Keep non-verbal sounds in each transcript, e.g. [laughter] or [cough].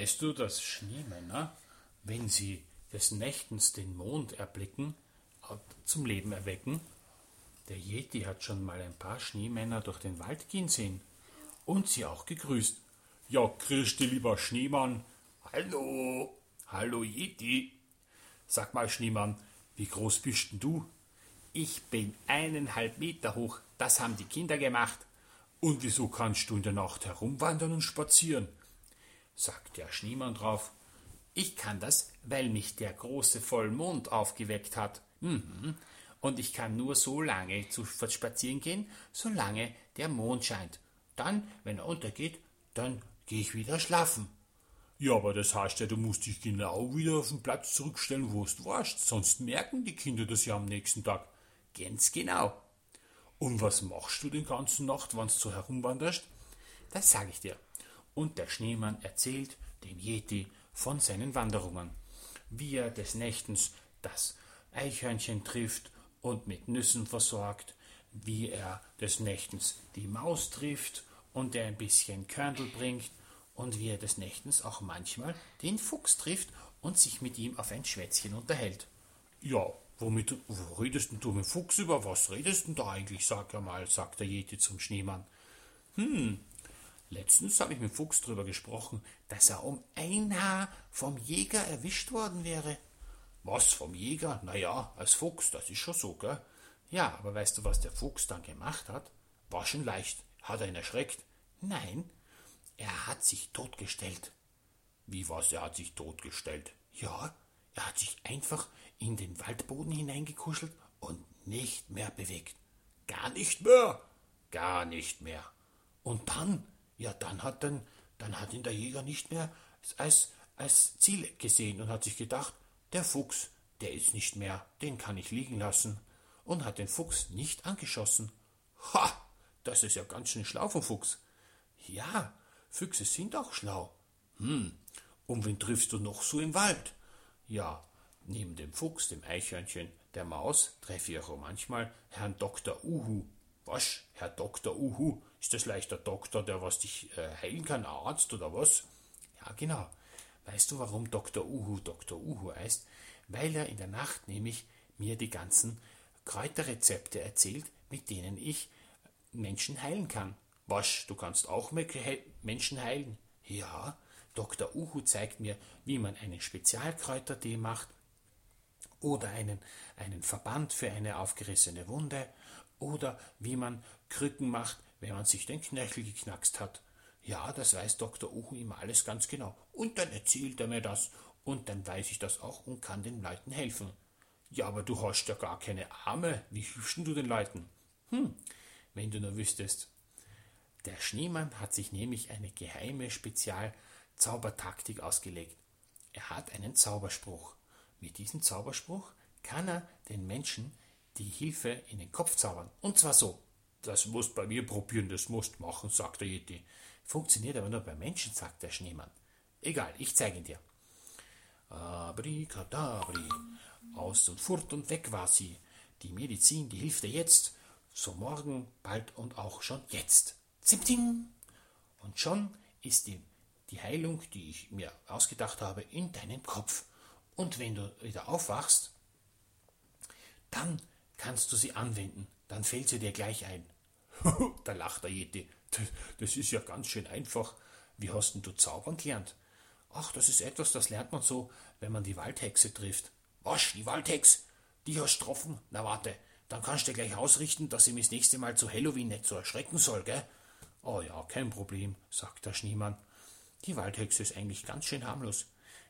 Weißt du, dass Schneemänner, wenn sie des Nächtens den Mond erblicken, zum Leben erwecken? Der Yeti hat schon mal ein paar Schneemänner durch den Wald gehen sehen und sie auch gegrüßt. Ja, grüß dich, lieber Schneemann. Hallo, hallo Yeti. Sag mal, Schneemann, wie groß bist denn du? Ich bin eineinhalb Meter hoch, das haben die Kinder gemacht. Und wieso kannst du in der Nacht herumwandern und spazieren? Sagt der Schneemann drauf. Ich kann das, weil mich der große Vollmond aufgeweckt hat. Mhm. Und ich kann nur so lange zu spazieren gehen, solange der Mond scheint. Dann, wenn er untergeht, dann gehe ich wieder schlafen. Ja, aber das heißt ja, du musst dich genau wieder auf den Platz zurückstellen, wo du warst, sonst merken die Kinder das ja am nächsten Tag. Ganz genau. Und was machst du den ganzen Nacht, wenn du so herumwanderst? Das sage ich dir. Und der Schneemann erzählt dem Yeti von seinen Wanderungen, wie er des Nächtens das Eichhörnchen trifft und mit Nüssen versorgt, wie er des Nächtens die Maus trifft und er ein bisschen Körndl bringt und wie er des Nächtens auch manchmal den Fuchs trifft und sich mit ihm auf ein Schwätzchen unterhält. Ja, womit wo redest du mit Fuchs über? Was redest denn da eigentlich? Sag ja mal, sagt der Jeti zum Schneemann. Hm, letztens habe ich mit Fuchs drüber gesprochen, dass er um ein Haar vom Jäger erwischt worden wäre. Was, vom Jäger? Na ja, als Fuchs, das ist schon so, gell? Ja, aber weißt du, was der Fuchs dann gemacht hat? War schon leicht. Hat er ihn erschreckt? Nein, er hat sich totgestellt. Wie was, er hat sich totgestellt? Ja, er hat sich einfach in den Waldboden hineingekuschelt und nicht mehr bewegt. Gar nicht mehr. Gar nicht mehr. Und dann, ja, dann hat dann, dann hat ihn der Jäger nicht mehr als, als Ziel gesehen und hat sich gedacht, der Fuchs, der ist nicht mehr, den kann ich liegen lassen, und hat den Fuchs nicht angeschossen. Ha, das ist ja ganz schön schlau vom Fuchs. Ja, Füchse sind auch schlau. Hm, und wen triffst du noch so im Wald? Ja, neben dem Fuchs, dem Eichhörnchen, der Maus treffe ich auch manchmal Herrn Dr. Uhu. Was, Herr Dr. Uhu? Ist das leicht der Doktor, der was dich äh, heilen kann, Arzt oder was? Ja, genau. Weißt du, warum Dr. Uhu Dr. Uhu heißt? Weil er in der Nacht nämlich mir die ganzen Kräuterrezepte erzählt, mit denen ich Menschen heilen kann. Was, du kannst auch Menschen heilen? Ja, Dr. Uhu zeigt mir, wie man einen Spezialkräutertee macht oder einen, einen Verband für eine aufgerissene Wunde oder wie man Krücken macht, wenn man sich den Knöchel geknackst hat. Ja, das weiß Dr. Uhu immer alles ganz genau. Und dann erzählt er mir das und dann weiß ich das auch und kann den Leuten helfen. Ja, aber du hast ja gar keine Arme. Wie hilfst du den Leuten? Hm, wenn du nur wüsstest. Der Schneemann hat sich nämlich eine geheime Spezialzaubertaktik ausgelegt. Er hat einen Zauberspruch. Mit diesem Zauberspruch kann er den Menschen die Hilfe in den Kopf zaubern. Und zwar so. Das musst bei mir probieren, das musst machen, sagt der Yeti. Funktioniert aber nur bei Menschen, sagt der Schneemann. Egal, ich zeige ihn dir. Abrikadabri. Aus und fort und weg war sie. Die Medizin, die hilft dir jetzt. So morgen, bald und auch schon jetzt. Zimting! Und schon ist die, die Heilung, die ich mir ausgedacht habe, in deinem Kopf. Und wenn du wieder aufwachst, dann kannst du sie anwenden. Dann fällt sie dir gleich ein. [laughs] da lacht der Yeti. Das ist ja ganz schön einfach. Wie hast denn du zaubern gelernt? Ach, das ist etwas, das lernt man so, wenn man die Waldhexe trifft. Was, die Waldhex? Die hast getroffen? Na warte, dann kannst du dir gleich ausrichten, dass sie mich das nächste Mal zu Halloween nicht so erschrecken soll, gell? Oh ja, kein Problem, sagt der Schneemann. Die Waldhexe ist eigentlich ganz schön harmlos.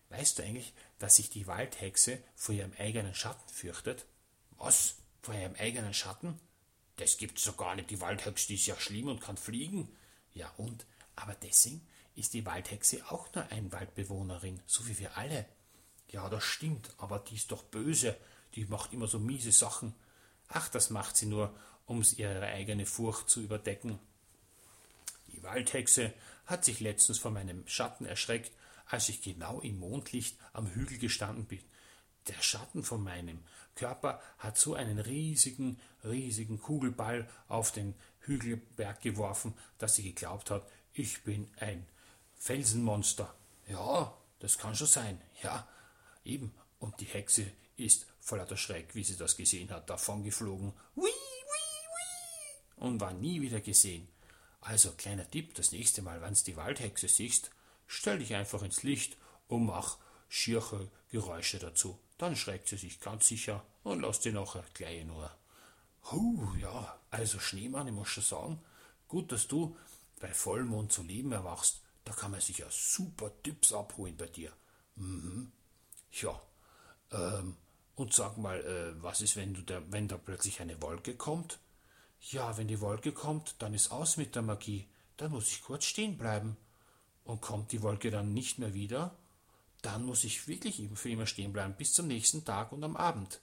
Weißt du eigentlich, dass sich die Waldhexe vor ihrem eigenen Schatten fürchtet? Was? Vor ihrem eigenen Schatten? Das gibt's doch gar nicht. Die Waldhexe ist ja schlimm und kann fliegen. Ja und? Aber deswegen ist die Waldhexe auch nur eine Waldbewohnerin, so wie wir alle. Ja, das stimmt, aber die ist doch böse. Die macht immer so miese Sachen. Ach, das macht sie nur, um ihre eigene Furcht zu überdecken. Die Waldhexe hat sich letztens vor meinem Schatten erschreckt, als ich genau im Mondlicht am Hügel gestanden bin. Der Schatten von meinem Körper hat so einen riesigen, riesigen Kugelball auf den Hügelberg geworfen, dass sie geglaubt hat, ich bin ein Felsenmonster. Ja, das kann schon sein. Ja, eben. Und die Hexe ist voller Schreck, wie sie das gesehen hat, davon geflogen. Hui, hui, hui. Und war nie wieder gesehen. Also, kleiner Tipp, das nächste Mal, wenn's die Waldhexe siehst, stell dich einfach ins Licht und mach schiere Geräusche dazu. Dann schreckt sie sich ganz sicher und lässt sie nachher gleich nur. Huh, ja, also Schneemann, ich muss schon sagen, gut, dass du bei Vollmond zu leben erwachst. Da kann man sich ja super Tipps abholen bei dir. Mhm. Ja, ähm, und sag mal, äh, was ist, wenn, du da, wenn da plötzlich eine Wolke kommt? Ja, wenn die Wolke kommt, dann ist aus mit der Magie. Dann muss ich kurz stehen bleiben. Und kommt die Wolke dann nicht mehr wieder, dann muss ich wirklich für immer stehen bleiben, bis zum nächsten Tag und am Abend.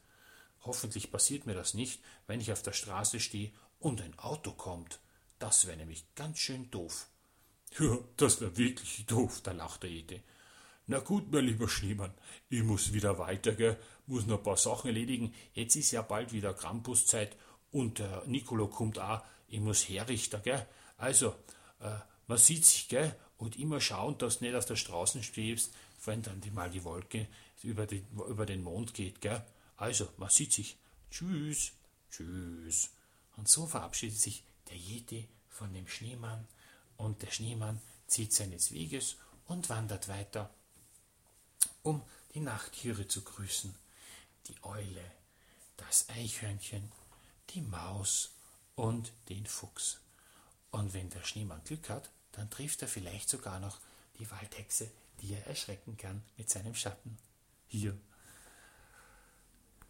Hoffentlich passiert mir das nicht, wenn ich auf der Straße stehe und ein Auto kommt. Das wäre nämlich ganz schön doof. Ja, das wäre wirklich doof, da lachte Ede. Na gut, mein lieber Schneemann, ich muss wieder weiter, gell? muss noch ein paar Sachen erledigen. Jetzt ist ja bald wieder Krampuszeit und der Nicolo kommt auch. Ich muss herrichten, gell? Also, äh, man sieht sich, gell? Und immer schauen, dass du nicht auf der Straße stehst, wenn dann die, mal die Wolke über, die, über den Mond geht, gell? Also, man sieht sich. Tschüss. Tschüss. Und so verabschiedet sich der Jeti von dem Schneemann und der Schneemann zieht seines Weges und wandert weiter um die Nachttiere zu grüßen. Die Eule, das Eichhörnchen, die Maus und den Fuchs. Und wenn der Schneemann Glück hat, dann trifft er vielleicht sogar noch die Waldhexe, die er erschrecken kann mit seinem Schatten. Hier